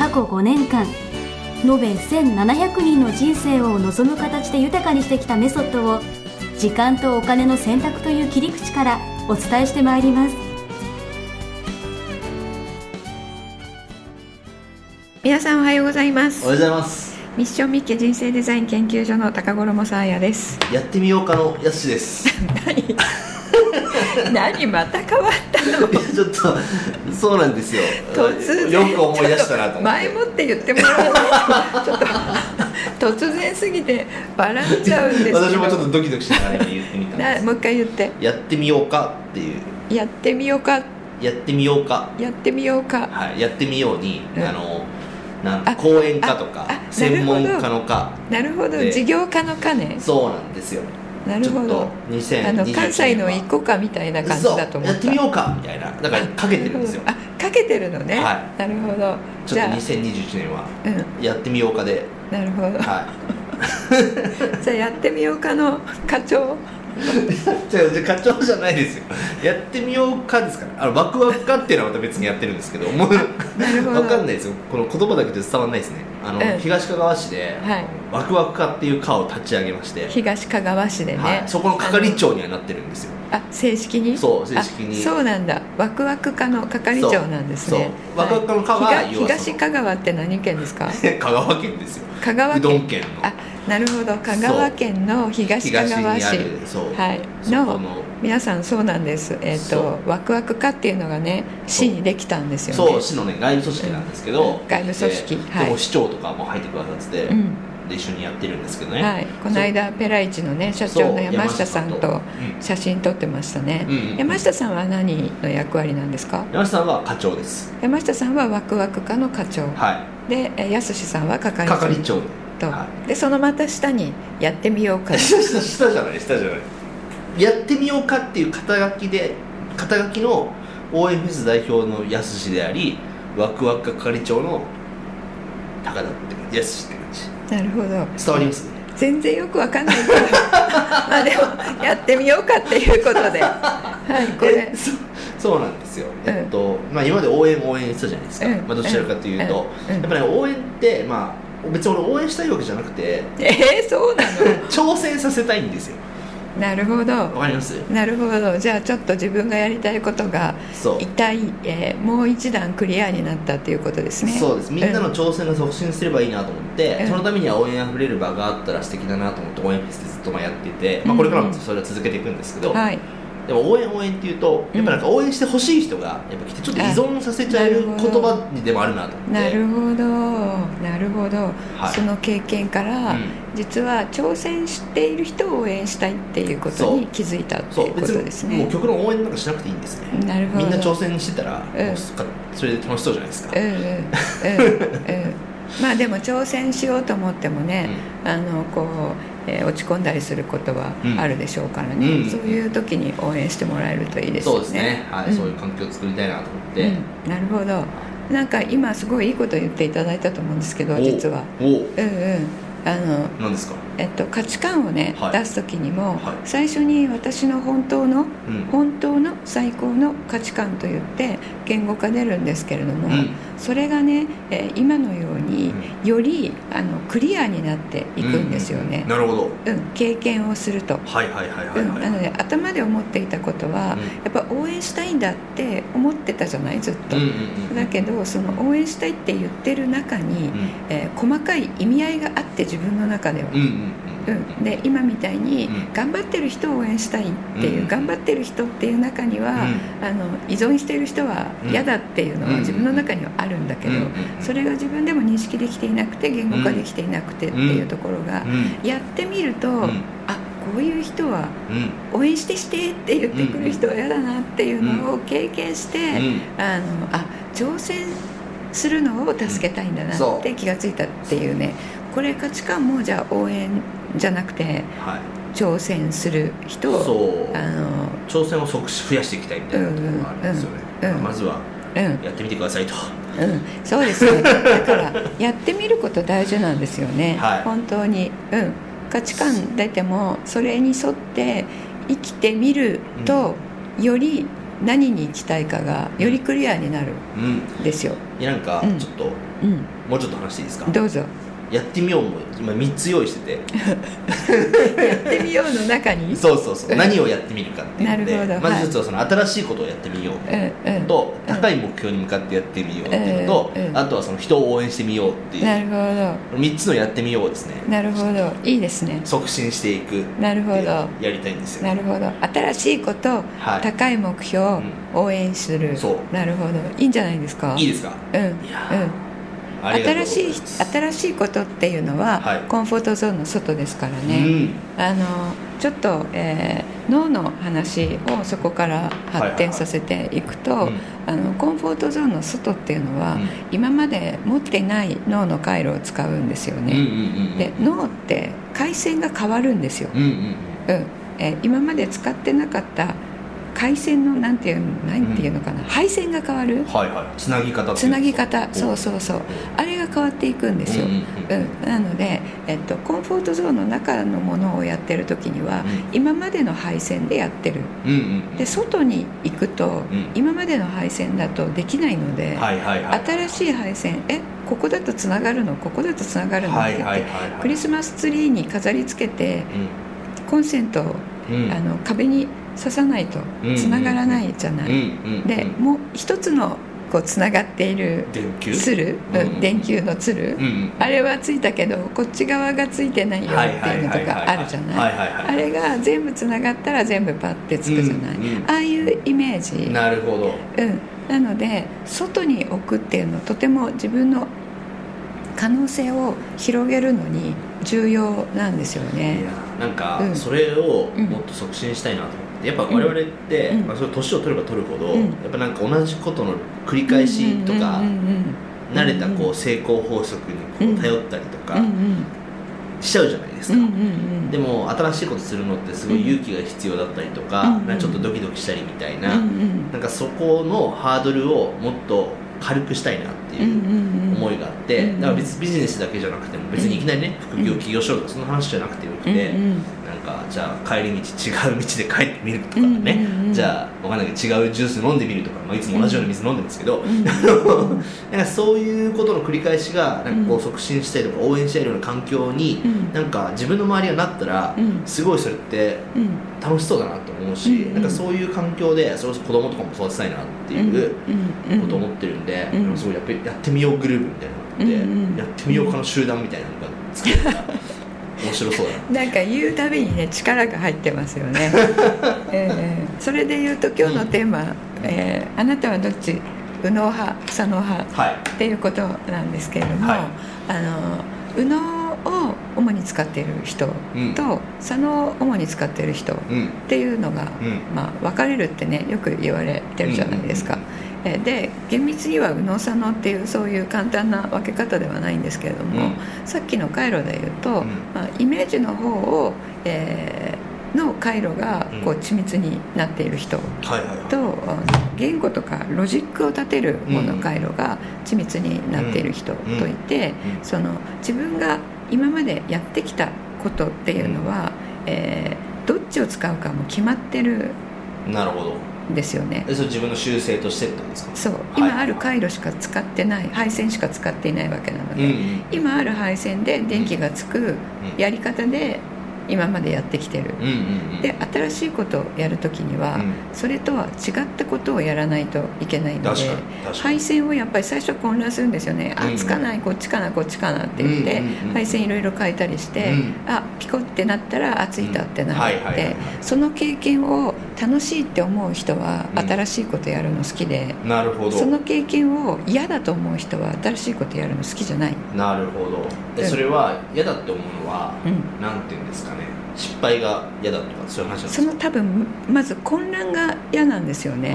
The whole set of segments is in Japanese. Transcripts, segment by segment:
過去5年間延べ1700人の人生を望む形で豊かにしてきたメソッドを時間とお金の選択という切り口からお伝えしてまいります。皆さんおはようございます。おはようございます。ミッションミッケ人生デザイン研究所の高頃もさあやです。やってみようかのやすしです。い 何？何また変わったの？やちょっとそうなんですよ。突然。よく思い出したなと前もって言ってもらわないとちょっと。突然すぎて笑っちゃうんですけど。私もちょっとドキドキしながら言ってみたんです。なもう一回言って。やってみようかっていう。やってみようか。やってみようか。やってみようか。はいやってみように、うん。あのなんあ講演家とか専門家の家なるほど。で。事業家のかね。そうなんですよなるほど。ちょっと2021あの関西の年は一個かみたいな感じだと思っやってみようかみたいな。だからかけてるんですよ。あかけてるのね、はなるほど。ちょっとじゃあ。2021年はうん。やってみようかで。なるほど。は じゃあやってみようかの課長 課長じゃないですよ。やってみようかですから。あのワクワクかっていうのはまた別にやってるんですけどもう。なるほど。わかんないですよ。この言葉だけで伝わらないですね。あの、うん。東かがわ市で、はい。ワクワク課っていう課を立ち上げまして、東かがわ市でね、はい、そこの係長にはなってるんですよ。あ正式に？そう正式に。あそうなんだ。ワクワク課の係長なんですね。ワクワク課の課ははい。東香川って何県ですか？香川県ですよ。香川うどん県県の。あなるほど。香川県の東香川市。東にあるそう、はい。のの皆さんそうなんです。えっ、そとワクワク課っていうのがね市にできたんですよね。そう市のね外部組織なんですけど、うん。外部組織。ではい。市長とかも入ってくださってて、うん。で一緒にやってるんですけどね、はい、この間ペライチのね社長の山下さんと写真撮ってましたね、うんうん山下さんは何の役割なんですか？山下さんは課長です。山下さんはワクワク課の課長。はでえやすしさんは係い長。係長と、はでそのまた下にやってみようか。下じゃない下じゃない。やってみようかっていう肩書きで肩書きの OMS 代表のやすしでありワクワク係長の高田ってやすしって感じ。なるほど。伝わります全然よくわかんないけど。まあでもやってみようかっていうことで。はい これ。えそうなんですよ、うん。えっとまあ、今まで応援応援したじゃないですか、うん。まあ、どちらかというと、うん。うん。やっぱり、ね、応援って、まあ、別に俺応援したいわけじゃなくてえー、そうな 挑戦させたいんですよ。のなるほど。わかります？なるほど。じゃあちょっと自分がやりたいことがそう。痛い、えーもう一段クリアになったっていうことですね。そうです。みんなのうん。挑戦が促進すればいいなと思って、うん。そのためには応援あふれる場があったら素敵だなと思って応援フェスでずっとまあやってて、まあ、これからもそれは続けていくんですけど、はいでも応援応援っていうとやっぱなんか応援してほしい人がやっぱ来てちょっと依存させちゃうあなる言葉にでもあるなと思って。なるほど。なるほど、はい。その経験から、うん。実は挑戦している人を応援したいっていうことに気づいたってそいうう。こと別ですね。にもう曲の応援なんかしなくていいんですね。なるほど。みんな挑戦してたら、うん。それで楽しそうじゃないですか、うんうん。うんうん。まあでも挑戦しようと思ってもね、あのこう、えー落ち込んだりすることはあるでしょうからね、うん。そういう時に応援してもらえるといいですよね。そうですね、はい。ん。そういう環境を作りたいなと思って、うん。なるほど。なんか今すごいいいこと言っていただいたと思うんですけどお。実は。お。うんうん。あの何ですか？えっと、価値観をね、はい。出す時にも、はい。最初に私の本当のうん。本当の最高の価値観といって言語化出るんですけれども、うん。それがね、えー今のようによりあのクリアになっていくんですよね、なるほど。うん。経験をすると。はいはいはいはいうん、はい、なので頭で思っていたことは、うん。やっぱ応援したいんだって思ってたじゃない？ずっと、うんうんうんだけどその応援したいって言ってる中に、うん。えー細かい意味合いがあって自分の中では、うんうんうん、で今みたいにうん。頑張ってる人を応援したいっていう、うん。頑張ってる人っていう中には、あの依存している人は嫌だっていうのはうん。自分の中にはあるんだけど、うんうんそれが自分でも認識できていなくて言語化できていなくてっていうところが、うん。やってみると、ん。あこういう人はうん応援してしてって言ってくる人は嫌だなっていうのを経験して、うん。あのあ挑戦するのを助けたいんだなって気がついたっていうねこれ価値観もじゃあ応援じゃなくてはい。挑戦する人をそう。あの挑戦を即増やしていきたいみたいなところがあるんですよね、うんうんうん。まずはうん。やってみてくださいと、うん、そうですね。だからやってみること大事なんですよね、はい。本当に、うん、価値観出てもそれに沿って生きてみると、より何に行きたいかがよりクリアになるうんんですよ、いやなんかうん。ちょっと、うん、もうちょっと話していいですか？どうぞやってみようも今3つ用意してて。やってみようの中に？そうそうそう。何をやってみるかっていうのでなるほどまず一つはその新しいことをやってみよう。うんうん。とうん。高い目標に向かってやってみようっていうのと、うんうん。あとはその人を応援してみようっていう。なるほ3つのやってみようですね。どなるほど。いいですね。促進していくなるほど。やりたいんですよ。なるほど。新しいこと、はい。高い目標、うん。応援する。そう。なるほど。いいんじゃないですか？いいですか？うん。いやー。うん新しい新しいことっていうのは、はい。コンフォートゾーンの外ですからうね、ん。あのちょっと、えー脳の話をそこから発展させていくと、はいはいはい。あのコンフォートゾーンの外っていうのは、うん。今まで持ってない脳の回路を使うんですようんうんね、うん。で脳って回線が変わるんですよ、うんうん。うん。えー今まで使ってなかった回線のなんていうなんていうのかな、配線が変わる？うんはいはい。つなぎ方つ。なぎ方。そうそうそう。あれが変わっていくんですよ、うんなので、えっと、コンフォートゾーンの中のものをやってる時には、うん。今までの配線でやってる。うんうんで外に行くと、ん。今までの配線だとできないので、はいはいはい新しい配線えここだとつながるの？ここだとつながるの？って言って、クリスマスツリーに飾り付けてコンセントを、あの壁に刺さないとうんつながらないじゃない、でもう一つのこうつながっている電球？つる、電球のつる、あれはついたけどこっち側がついてないよっていうのとかあるじゃない？あれが全部つながったら全部パッてつくじゃない、ああいうイメージ、なるほど。うん、なので外に置くっていうのはとても自分の可能性を広げるのに重要なんですよいねやなんかうん。それをうんもっと促進したいなと思ってやっぱ我々って、うん。まあ、それ年を取れば取るほど、うん。やっぱなんか同じことの繰り返しとか、慣れたこう成功法則にこう頼ったりとかしちゃうじゃないですか、でも新しいことするのってすごい勇気が必要だったりとか,、うんなんかちょっとドキドキしたりみたいな、なんかそこのハードルをもっと軽くしたいなっていう思いがあって、だから別にビジネスだけじゃなくても別にいきなりね副業起業しようとかその話じゃなくてよくて、かじゃあ帰り道違う道で帰ってみるとかね、うんうんうんじゃあわかんないけど違うジュース飲んでみるとか、まあ、いつも同じような水飲んでるんですけど、うん なんかそういうことの繰り返しがなんかこうう促進したりとか応援したいような環境に、うん。なんか自分の周りがなったら、うん。すごいそれってうん。楽しそうだなと思うし、うんうんなんかそういう環境でそれこそ子供とかも育てたいなっていうことを思ってるんで、うん。なんかすごいやっぱりやってみようグループみたいなのがあって、やってみようかの集団みたいなのが作れたら面白そうだな。なんか言うたびにね力が入ってますよね、え えそれで言うと今日のテーマ、えーあなたはどっち？右脳派左脳派はい。っていうことなんですけれども、はい。あの右脳を主に使っている人と、うん。左脳を主に使っている人っうん。ていうのが、うん。まあ、分かれるってねよく言われてるじゃないですか。えで厳密には右脳左脳っていうそういう簡単な分け方ではないんですけれども、うん。さっきの回路で言うと、うん。まあ、イメージの方を、えーの回路がこう緻密になっている人と、言語とかロジックを立てる方の回路が緻密になっている人といて、うん。その自分が今までやってきたことっていうのは、えーどっちを使うかも決まってるなるほど。んですよね。でそれ自分の修正としてってことですか？そう。はい。今ある回路しか使ってない配線しか使っていないわけなので、うんうん今ある配線で電気がつくやり方で今までやってきてる。で新しいことをやるときには、うん。それとは違ったことをやらないといけないので配線をやっぱり最初混乱するんですよね、うんあつかないこっちかなこっちかなって言って、配線いろいろ変えたりして、うん。あピコってなったらあついたってなって、その経験を楽しいって思う人はうん。新しいことやるの好きで、なるほど。その経験を嫌だと思う人は新しいことやるの好きじゃない、なるほど。でうん。それは嫌だって思うのは、うん。なんていうんですかね失敗が嫌だとかそういう話その多分まず混乱が嫌なんですよね。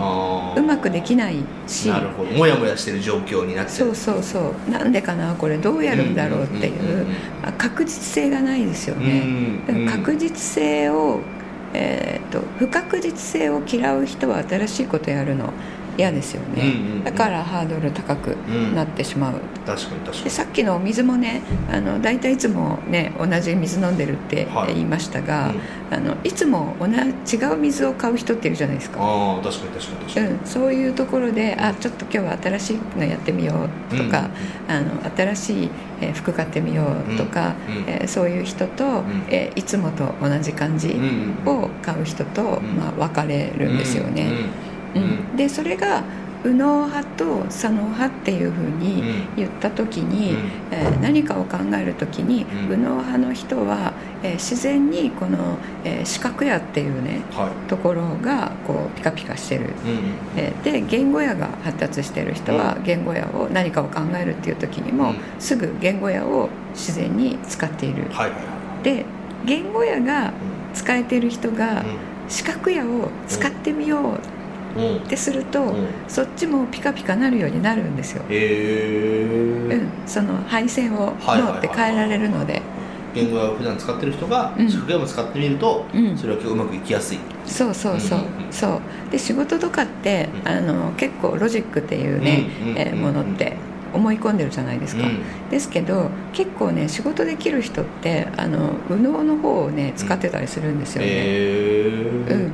うまくできないし。なるほど。もやもやしてる状況になってそうそうそう。なんでかなこれどうやるんだろうっていう。確実性がないですよね。確実性を、えーと、と不確実性を嫌う人は新しいことやるの嫌ですよね、うんうんうん、だからハードル高くなってしまう、うん、確かに確かに。でさっきのお水もねあの大体いつもね同じ水飲んでるって言いましたが、はいうん、あのいつも同じ違う水を買う人っているじゃないですか。あ確かに確かに確かに、うん、そういうところであちょっと今日は新しいのやってみようとか、うん、あの新しい服買ってみようとか、うん、えー、そういう人と、うん、えー、いつもと同じ感じを買う人と、まあ、分かれるんですよね。うん、でそれが右脳派と左脳派っていうふうに言った時に、うん、えー、何かを考える時に、うん、右脳派の人は、えー、自然にこの、えー、視覚野っていうね、はい、ところがこうピカピカしてる、うん、えー、で言語野が発達してる人は言語野を何かを考えるっていう時にも、すぐ言語野を自然に使っている。はい、で言語野が使えてる人が、視覚野を使ってみようってすると、うん、そっちもピカピカなるようになるんですよ、うん、その配線を脳って変えられるので、言語を普段使ってる人が職業も使ってみると、それはうまくいきやすい。そうそうそう、そう。で仕事とかって、あの結構ロジックっていうね、えものって思い込んでるじゃないですか、うん、ですけど結構ね仕事できる人ってあの右脳の方をね使ってたりするんですよね、うんうん、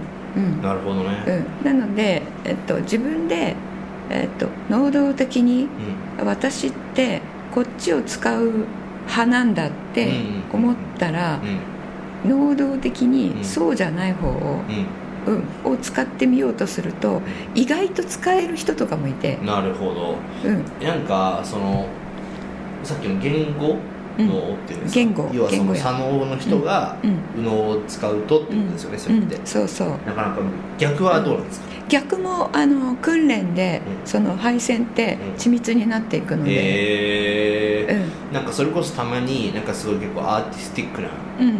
なるほどね、うん、なので、えっと、自分で、えっと、能動的に、私ってこっちを使う派なんだって思ったら、能動的にそうじゃない方を、うん、を使ってみようとすると意外と使える人とかもいて。なるほど、うん、なんかそのさっきの言語脳っていうんですか、言語。要はその左脳の人が右脳を使うとってことですよね、それって、そうそう。なかなか逆はどうなんですか、逆もあの訓練で、その配線って緻密になっていくので、へえー、なんかそれこそたまになんかすごい結構アーティスティックな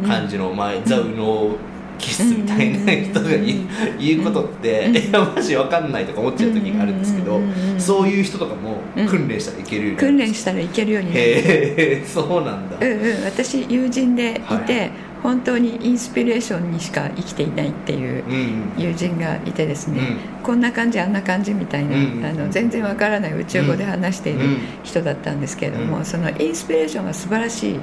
感じの、前ザ・右脳気質みたいな人が言うことって、いやマジ分かんないとか思っちゃう時があるんですけど、そういう人とかも訓練したらいけるように訓練したらいけるようにへえそうなんだ、うんうん、私友人でいて、はい本当にインスピレーションにしか生きていないっていう友人がいてですね、うん、こんな感じあんな感じみたいな、うん、あの全然わからない宇宙語で話している人だったんですけれども、うん、そのインスピレーションが素晴らしいっ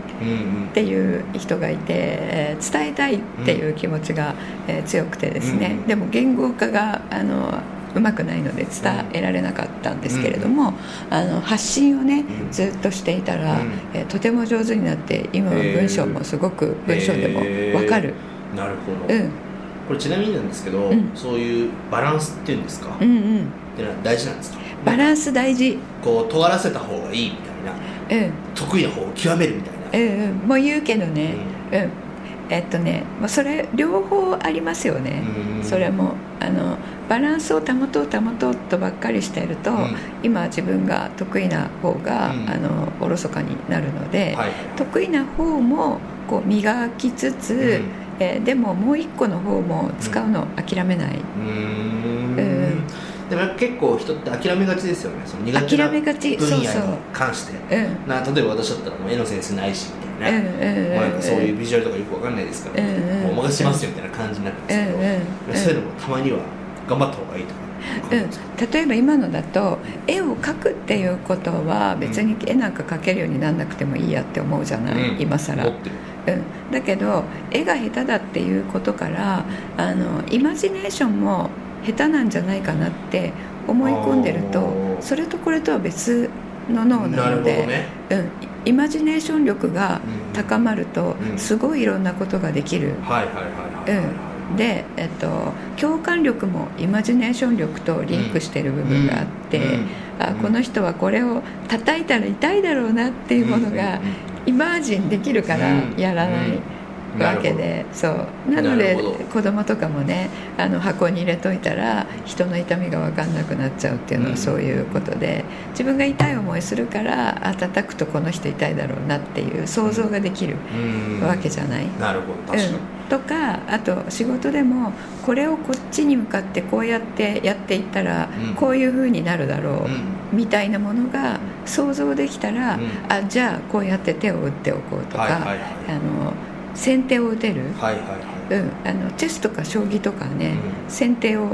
ていう人がいて、えー、伝えたいっていう気持ちが、えー、強くてですね、でも言語化があのうまくないので伝えられなかったんですけれども、うん、あの発信をねずっとしていたら、うん、えとても上手になって今は文章もすごく文章でも分かる、えー、なるほど、うん、これちなみになんですけど、そういうバランスっていうんですか、うんうん、ってのは大事なんですか？バランス大事。こう尖らせた方がいいみたいな、うん、得意な方を極めるみたいな、うんうん、もう言うけどね、うん。えっとねそれ両方ありますよね。それもあのバランスを保とう保とうとばっかりしていると、うん、今自分が得意な方が、うん、あのおろそかになるので、はい、得意な方もこう磨きつつ、うん、えー、でももう一個の方も使うの諦めない。うん。でも結構人って諦めがちですよね。その苦手な分野に関して。な例えば私だったらもう絵のセンスないしみたいな、うんもうなんかそういうビジュアルとかよく分かんないですから、うんもうお任せしますよみたいな感じになるんですけど、うんそういうのもたまには頑張った方がいいとかうん、例えば今のだと絵を描くっていうことは別に絵なんか描けるようになんなくてもいいやって思うじゃない、うん、今更、うん、だけど絵が下手だっていうことからあのイマジネーションも下手なんじゃないかなって思い込んでるとそれとこれとは別の脳なので、ね、うん、イマジネーション力が高まるとすごいいろんなことができる。で、えっと、共感力もイマジネーション力とリンクしてる部分があって、うん。うん、あこの人はこれを叩いたら痛いだろうなっていうものがイマージンできるからやらない。わけでそう。なので子供とかもねあの箱に入れといたら人の痛みが分かんなくなっちゃうっていうのうん。はそういうことで自分が痛い思いするからあ叩くとこの人痛いだろうなっていう想像ができるうん。わけじゃない？なるほど確かに、うん、とかあと仕事でもこれをこっちに向かってこうやってやっていったらうん。こういう風になるだろう、うん。みたいなものが想像できたら、うん。あじゃあこうやって手を打っておこうとか、はいはいはい。あの先手を打てる、はいはいはい。うん、あのチェスとか将棋とかね、うん。先手を打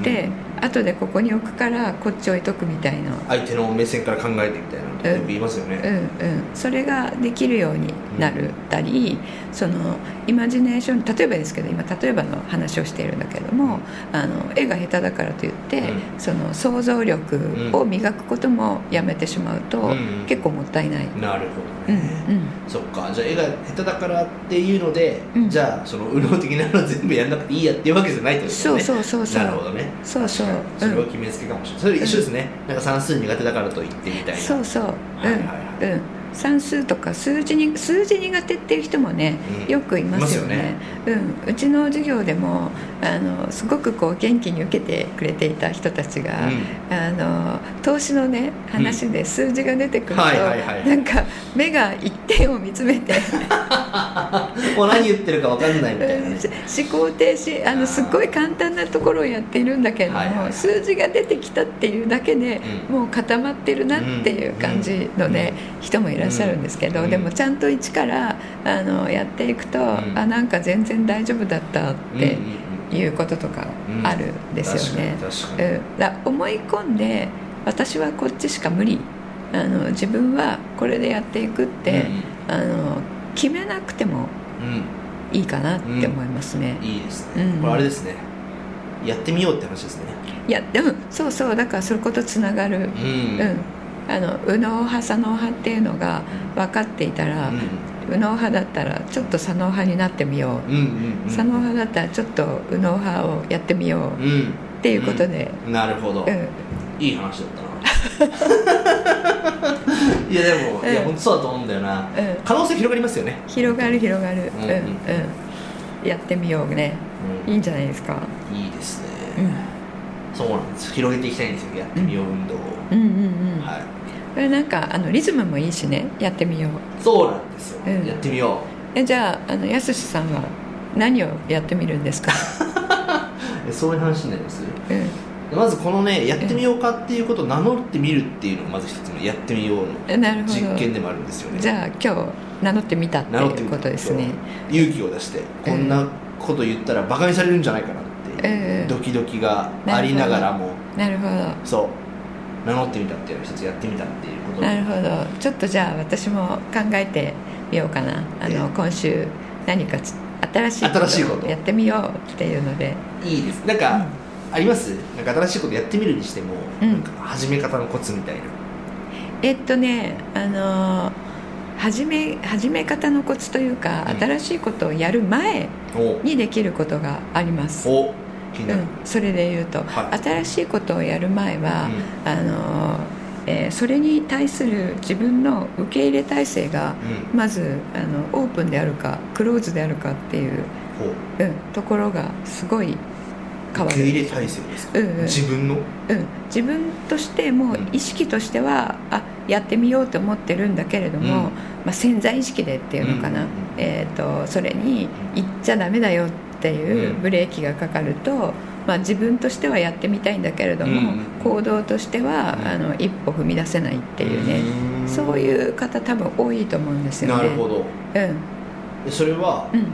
って、後でここに置くからこっち置いとくみたいな、相手の目線から考えてみたいなのってよく言いますよね、うんうん、それができるようになるたり、そのイマジネーション例えばですけど今例えばの話をしているんだけどもあの絵が下手だからといって、うん。その想像力を磨くこともやめてしまうと、うん結構もったいない。なるほうんどね、そっか。じゃあ絵が下手だからっていうので、うん。じゃあその右脳的なの全部やんなくていいやっていうわけじゃないってことですね。そうそうそうそう。なるほどね。そうそう。それは決めつけかもしれない、それ一緒ですね、なんか算数苦手だからと言ってみたいな。そうそう、はいはいはい。うんうん、算数とか数字に数字苦手っていう人もね、うん。よくいますよね。うん、うちの授業でもあのすごくこう元気に受けてくれていた人たちが、うん。あの投資のね話で数字が出てくると、はいはいはい。なんか目が一点を見つめて。もう何言ってるか分かんないみたいなね。思考停止あのすっごい簡単なところをやっているんだけれども、はいはい。数字が出てきたっていうだけで、うん。もう固まってるなっていう感じのね、人もいらっしゃるんですけど、うん。でもちゃんと一からあのやっていくと、ん。あなんか全然大丈夫だったってうんうんうんいうこととかあるんですよね。うん。だ思い込んで私はこっちしか無理。あの自分はこれでやっていくって、あの決めなくてもうん。いいかなって思いますね。うん。いいですね、うん。これあれですね。やってみようって話ですね。いやでもそうそう。だからそういうことつながる、うん。うんあの右脳派左脳派っていうのが分かっていたら、右脳派だったらちょっと左脳派になってみよう、うんうんうん。うん左脳派だったらちょっと右脳派をやってみよう。っうんていうことで、なるほど、うん。いい話だったな。いやでも、いやうん本当そうだと思うんだよな、うん。可能性広がりますよね、広がる広がる、うんうんうん。やってみようね。いいんじゃないですか、いいですね、うん、そうなんです。広げていきたいんですよ。やってみよう運動を、うんうんうん。はいこれなんかあのリズムもいいしねやってみよう。そうなんですよ、うん。やってみよえじゃああのやすしさんは何をやってみるんですか、そういう話になります？うん。まずこのねやってみようかっていうことを名乗ってみるっていうのがまず一つのやってみようの実験でもあるんですよね。じゃあ今日名乗ってみたっていうことですね。勇気を出してこんなこと言ったらバカにされるんじゃないかなっていう、ええドキドキがありながらも。なるほど。そう名乗ってみたっていうのを一つやってみたっていうこと。なるほど。ちょっとじゃあ私も考えてみようかな。あのえ今週何かつ新しい新しいこと。をやってみようっていうので。いいです。なんか、あります？なんか新しいことやってみるにしても、うん。なんか始め方のコツみたいな。えっとねあの始め始め方のコツというか、うん。新しいことをやる前お。にできることがあります、おうん、それで言うと、はい。新しいことをやる前は、あのえーそれに対する自分の受け入れ体制がうん。まずあのオープンであるかクローズであるかっていう、ほう。うん、ところがすごい変わる、受け入れ体制ですか、うんうん。自分の？うん、自分としてもうん。意識としてはあやってみようと思ってるんだけれども、うん。まあ、潜在意識でっていうのかな、うん。えー、とそれに行っちゃダメだよっていううんブレーキがかかると、まあ、自分としてはやってみたいんだけれども、うん。行動としては、うん。あの一歩踏み出せないっていうね、ん。そういう方多分多いと思うんですよね。なるほど。うん。でそれはうん、なん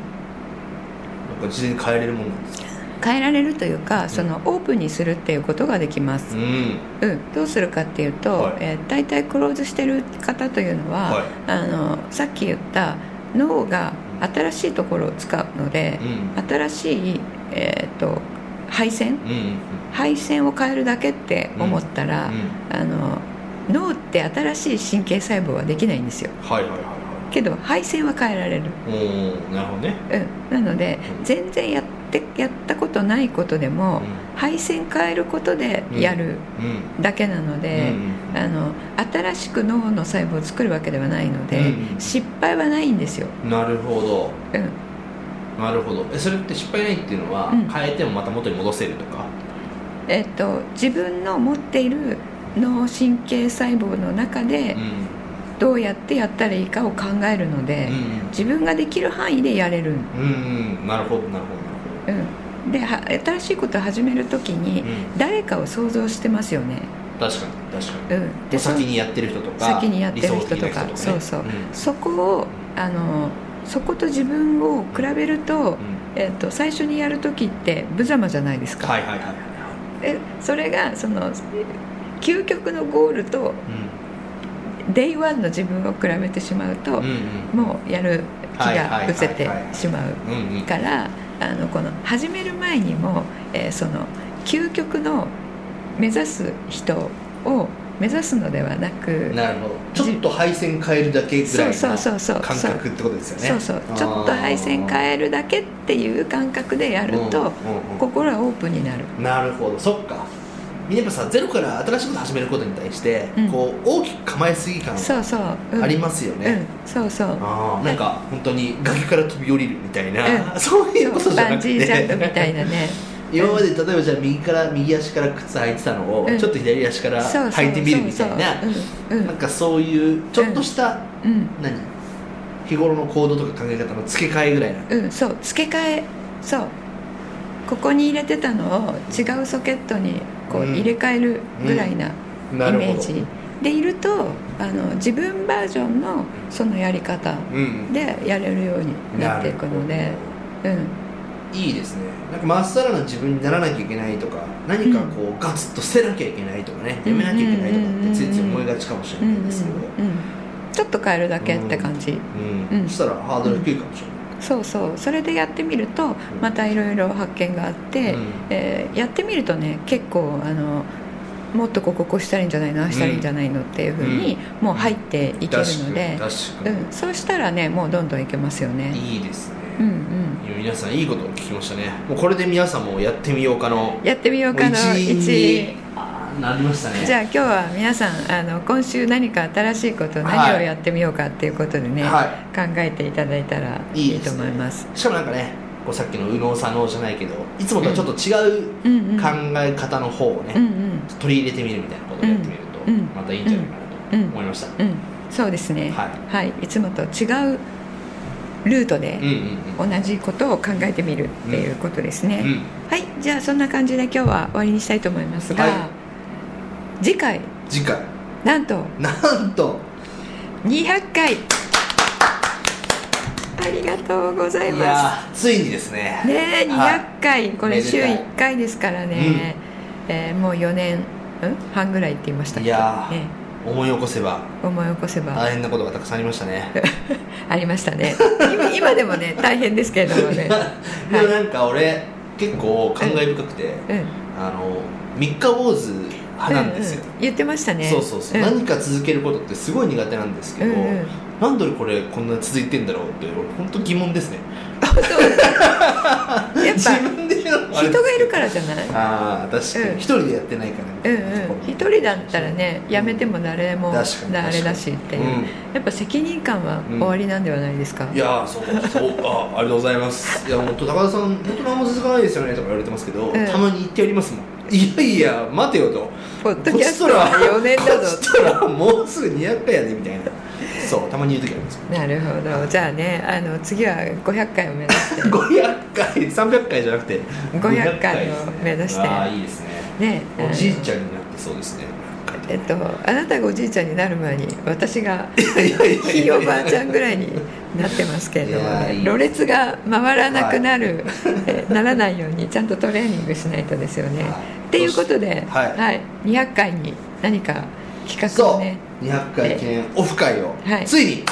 か事前に変えれるもんなんですか？変えられるというかそのオープンにするっていうことができます、ん。うん、どうするかっていうと、はい。えー大体クローズしてる方というのは、はい。あのさっき言った脳が新しいところを使うのでう、ん。新しい、えー、と配線？配線を変えるだけって思ったら、うんあの脳って新しい神経細胞はできないんですよ。はいはいはい。はけど配線は変えられる、なるほどね。うん、なのでうん。全然やってやったことないことでも、配線変えることでやるうん。だけなので、うんあの新しく脳の細胞を作るわけではないので、うん。失敗はないんですよ、なるほど。うん、なるほど。えそれって失敗ないっていうのは、うん。変えてもまた元に戻せるとか？えっと、自分の持っている脳神経細胞の中でうんどうやってやったらいいかを考えるので、うん自分ができる範囲でやれる、うんうん。なるほどなるほどなるうん、では新しいことを始める時にほど、うん、誰かを想像してますよね、確かに確かに。うん、でそ先にやってる人とか先にやってる人とか。ね。そうそう。うん。そこをあのそこと自分を比べると,、うん。えっと最初にやる時って無様じゃないですか、はいはいはいはいえそれがその究極のゴールと day one の自分を比べてしまうと、もうやる気が失せてしまうからあのこの始める前にも、えーその究極の目指す人を目指すのではなくなるほど。ちょっと配線変えるだけぐらいのそうそうそうそう。感覚ってことですよね。そうそう。ちょっと配線変えるだけっていう感覚でやると、心はオープンになる。なるほど。そっかやっぱさゼロから新しいこと始めることに対して、うん。こう大きく構えすぎ感そうそう、うん。ありますよね、うん。そうそう。ああなんか本当に崖から飛び降りるみたいな、うん。そういうことじゃなくて。ジージャンプみたいなね。今まで例えばじゃあ右から右足から靴履いてたのを、うん。ちょっと左足からそうそう。履いてみるみたいななんかそういうちょっとした、うん。何？日頃の行動とか考え方の付け替えぐらいな。うん、うん、そう。付け替え。そうここに入れてたのを違うソケットにこううん。入れ替えるぐらいなイメージ。でいるとあの自分バージョンのそのやり方うん。でやれるようになっていくので。うん。いいですね。なんかまっさらな自分にならなきゃいけないとか何かこう、ガツッと捨てなきゃいけないとかねやめなきゃいけないとかってついつい思いがちかもしれうんうんないですけど、うんちょっと変えるだけって感じ、うん。うん。そしたらハードル低いかもしれない、そうそう。それでやってみるとまたいろいろ発見があって、うん。えーやってみるとね結構あのもっとこここうしたらいいんじゃないのああしたらいいんじゃないのっていうふうにもう入っていけるので、うん、そうしたらねもうどんどんいけますよね。いいですね、うんうん。皆さんいいことを聞きましたね。もうこれで皆さんもやってみようかの。やってみようかのもう一員1にあーなりましたね。じゃあ今日は皆さんあの今週何か新しいこと何をやってみようかっていうことでね、は考えていただいたらいいと思います。しかもなんかねこうさっきの右脳左脳じゃないけどいつもとはちょっと違ううんうん考え方の方をね、うんうん。取り入れてみるみたいなことをやってみると、うんうん。またいいんじゃないかなと思いました、うんそうですね。はい。はい、いつもと違うルートでうんうん同じことを考えてみるっていうことですね、うんうん。はい。じゃあそんな感じで今日は終わりにしたいと思いますが、はい次回。次回。なんと。なんと。200回。ありがとうございいまやーついにですね。すねえはい。200回、これ週めでたい。1回ですからね、えーもう4年ん？半ぐらいって言いましたっけ？いやーね、思い起こせば。思い起こせば、大変なことがたくさんありましたね。ありましたね。今今でもね大変ですけれどもね。でもなんか俺結構感慨深くて、うん。あの三日坊主派なんですよ、うんうん。言ってましたね。そうそうそう、ん。何か続けることってすごい苦手なんですけど、うんうん。なんでこれこんな続いてんだろうって俺本当疑問ですね。やっ自ぱ人がいるからじゃない？ああ確かうん。に一人でやってないからうんうん。一人だったらね辞めても誰も確かにあれだしってやっぱ責任感はうん。終わりなんではないですか、いやーそうそうあありがとうございます。いや本当高田さん本当何も続かないですよねとか言われてますけど、うん。たまに言ってやりますもん。いやいや待てよと。ポッドキャストは4年だこっぞちとらもうすぐ200回やでみたいなそうたまに言う時ありますなるほど。じゃあねあの次は500回を目指して。500回300回じゃなくて500回を目指して。ああいいですね。ねおじいちゃんになってそうですね。えっとあなたがおじいちゃんになる前に私がひいおばあちゃんぐらいになってますけれどもいやいいろれつが回らなくなる、えならないようにちゃんとトレーニングしないとですよね。はい。っていうことで、はい。200回に何か企画そう、をね200回記念オフ会を、はい。ついに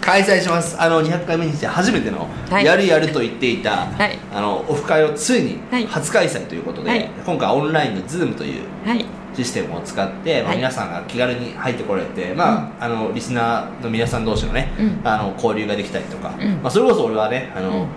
開催します。あの200回目にして初めての、はい。やるやると言っていた、はい。あのオフ会をついにはい。初開催ということで、はい。今回オンラインの Zoom というはい。システムを使って、まあ、はい。皆さんが気軽に入ってこられて、まあ、あのリスナーの皆さん同士のね、うん。あの交流ができたりとか、うん。まあ、それこそ俺はねあの、うん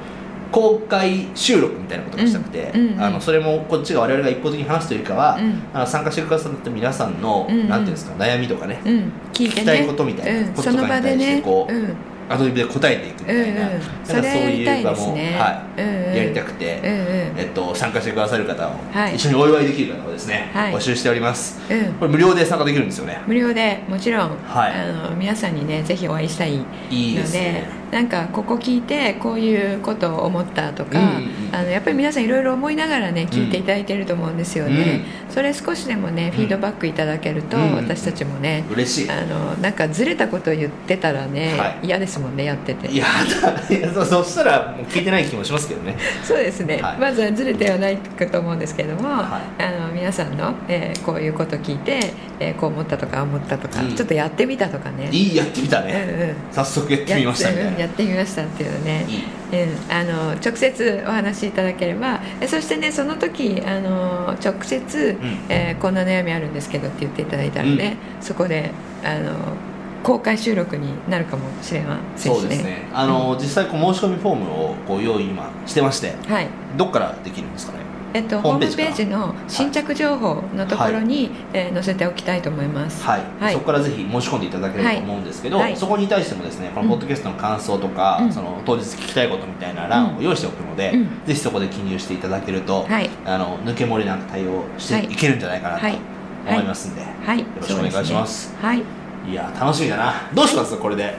公開収録みたいなことがしたくて、うんうんあのそれもこっちが我々が一方的に話すというよりかは、うん。あの参加してくださった皆さんの、うんうん。なんていうんですか悩みとかね、うん。聞きたいことみたいなうん、こととかに対してこううん。アドリブで答えていくみたいな,、うんうん。なんかそういう場も、はい。うんうん。やりたくて、うんうん。えっと、参加してくださる方を、はい。一緒にお祝いできる方をですね、はい。募集しております。うん。これ無料で参加できるんですよね。無料でもちろん、はい。あの皆さんにねぜひお会いしたいので。いいですねなんかここ聞いてこういうことを思ったとか、うんうんうん。あのやっぱり皆さんいろいろ思いながらね聞いていただいてると思うんですよね、それ少しでもねフィードバックいただけると、うん。私たちもね、嬉しい。あのなんかずれたことを言ってたらね、はい。嫌ですもんねやってて。いやだそそしたらもう聞いてない気もしますけどね。そうですね、はい。まずはずれてはないかと思うんですけども、はあの皆さんの、えーこういうこと聞いて、えーこう思ったとか思ったとか、うん。ちょっとやってみたとかね。いいやってみたうんね、うん。早速やってみましたみたいなやってみましたっていうね。うん、あの直接お話しいただければえそしてねその時あの直接、えーこんな悩みあるんですけどって言っていただいたらね、そこであの公開収録になるかもしれませんそうですね。あの、実際こう申し込みフォームをこう用意今してましてはい。どっからできるんですかね？えっと、ホームページの新着情報のところに、えー載せておきたいと思います。はい、はい。そこからぜひ申し込んでいただければと思うんですけど、はい。はいそこに対してもですねこのポッドキャストの感想とか、うん。その当日聞きたいことみたいな欄を用意しておくので、うん。ぜひそこで記入していただけると、はい。あの抜け漏れなく対応しはいていけるんじゃないかなとはい。思いますんで、はい。よろしくお願いします。はい。いや楽しみだな。どうします？これで。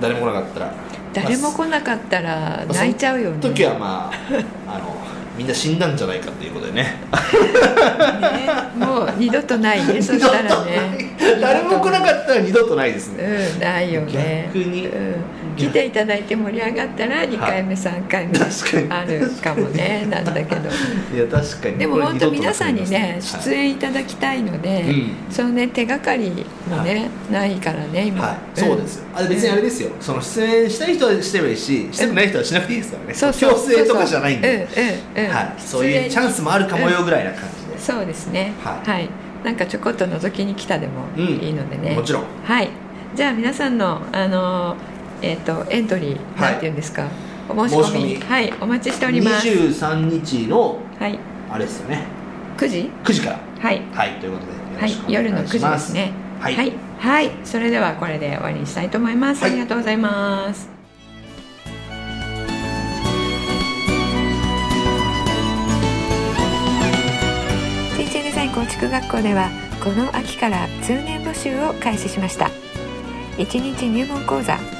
誰も来なかったら。誰もま来なかったらあ泣いちゃうよね。その時はまあ あのみんな死んだんじゃないかっていうことでね。ねもう二度とないね そしたらね。誰も来なかったら二度とないですね、うんないよね。逆に。うん、来ていただいて盛り上がったら2回目、3回目あるかもねなんだけど。いや確かに。でも本当皆さんにねはい。出演いただきたいので、うん。そのね手がかりもね、ないからね今、はい、そうですよ。あ別にあれですよ、その出演したい人はしてもいいししてもない人はしなくていいですからね、強制とかじゃないんで、そうい、そうチャンスもあるかもよぐらいな感じで、そうですね。はい。なんかちょこっと覗きに来たでもうん。いいのでね、もちろん。はい。じゃあ皆さんのあのえっ、とエントリーはい。なんていうんですか、お申し込み。申し込み。はいお待ちしております。23日のはい。あれですよね。9時？9時から。はい。はいということでよはいろしくお願夜の9時いします、ですね。はい。はい、はい。それではこれで終わりにしたいと思います、はい。ありがとうございます。人生デザイン構築学校ではこの秋から通年募集を開始しました。1日入門講座